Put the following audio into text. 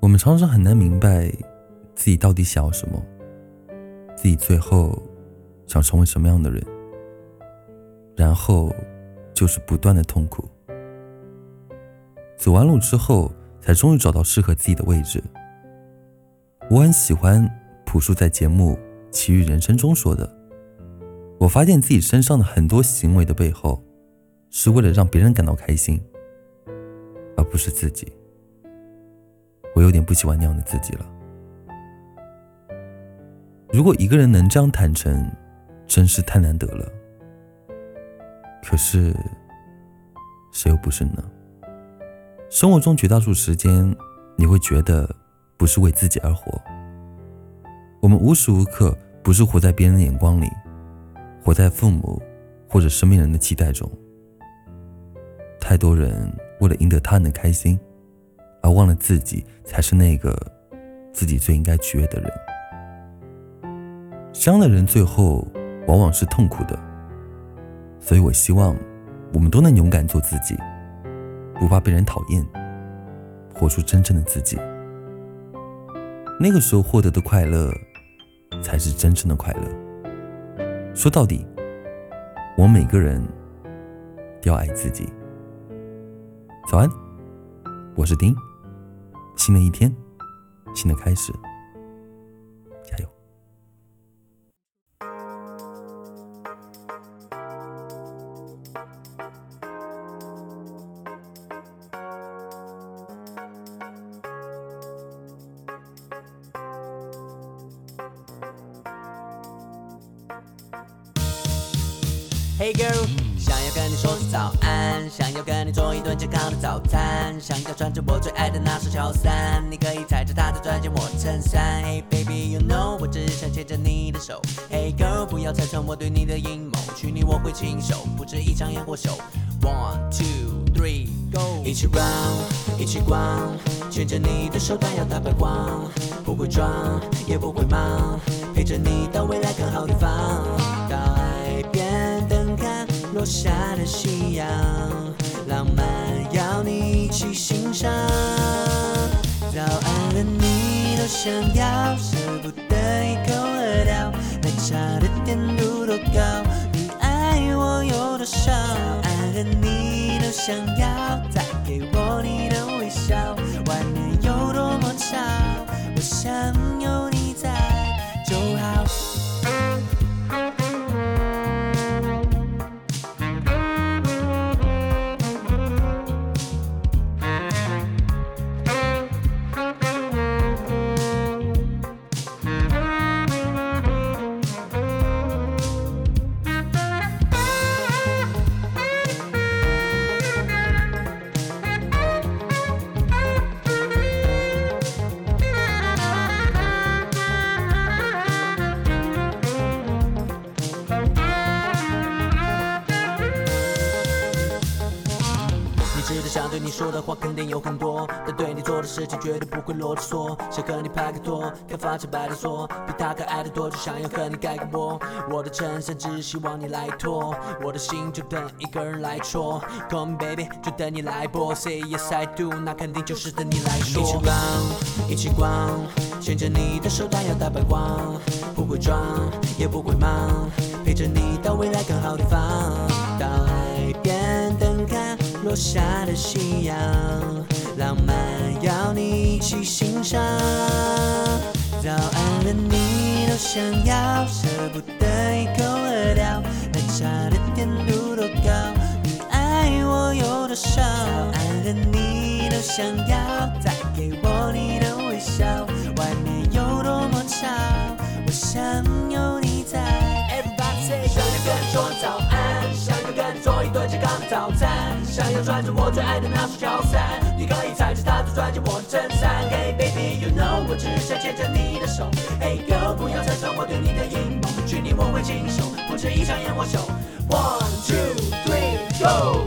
我们常常很难明白自己到底想要什么，自己最后想成为什么样的人，然后就是不断的痛苦。走完路之后，才终于找到适合自己的位置。我很喜欢朴树在节目《奇遇人生》中说的：“我发现自己身上的很多行为的背后，是为了让别人感到开心，而不是自己。”我有点不喜欢那样的自己了。如果一个人能这样坦诚，真是太难得了。可是，谁又不是呢？生活中绝大多数时间，你会觉得不是为自己而活。我们无时无刻不是活在别人的眼光里，活在父母或者身边人的期待中。太多人为了赢得他人的开心。而忘了自己才是那个自己最应该取悦的人。伤的人最后往往是痛苦的，所以我希望我们都能勇敢做自己，不怕被人讨厌，活出真正的自己。那个时候获得的快乐，才是真正的快乐。说到底，我们每个人都要爱自己。早安，我是丁。新的一天，新的开始，加油！Hey girl，想要跟你说声早安，想要跟你做一顿健康的早餐，想要穿着我最爱的那双乔衫，你可以踩着它的钻进我衬衫。Hey baby，you know，我只想牵着你的手。Hey girl，不要拆穿我对你的阴谋，娶你我会亲手，不止一场烟火秀。One two three go，一起 run，一起逛，牵着你的手，但要大白光，不会装，也不会忙，陪着你到未来更好地方。下的夕阳，浪漫要你一起欣赏。早安的，你都想要，舍不得一口喝掉。奶茶的甜度多高，想对你说的话肯定有很多，但对你做的事情绝对不会啰嗦。想和你拍个拖，看发成白的说，比他可爱的多，就想要和你盖个窝。我的衬衫只希望你来脱，我的心就等一个人来戳。Call me baby，就等你来播。Say yes I do，那肯定就是等你来说。一起逛，一起逛，牵着你的手，但要大白光，不会装，也不会忙，陪着你到未来更好地方。落下的夕阳，浪漫要你一起欣赏。早安的，你都想要，舍不得一口喝掉。奶茶的甜度多高，你爱我有多少？早安的，你都想要，再给我你的微笑。外面有多么吵，我想穿着我最爱的那双乔三，你可以踩着它钻进我的衬衫。Hey baby，you know，我只想牵着你的手。Hey girl，不要拆穿我对你的阴谋，娶你我会亲手，不止一场烟火秀。One two three go。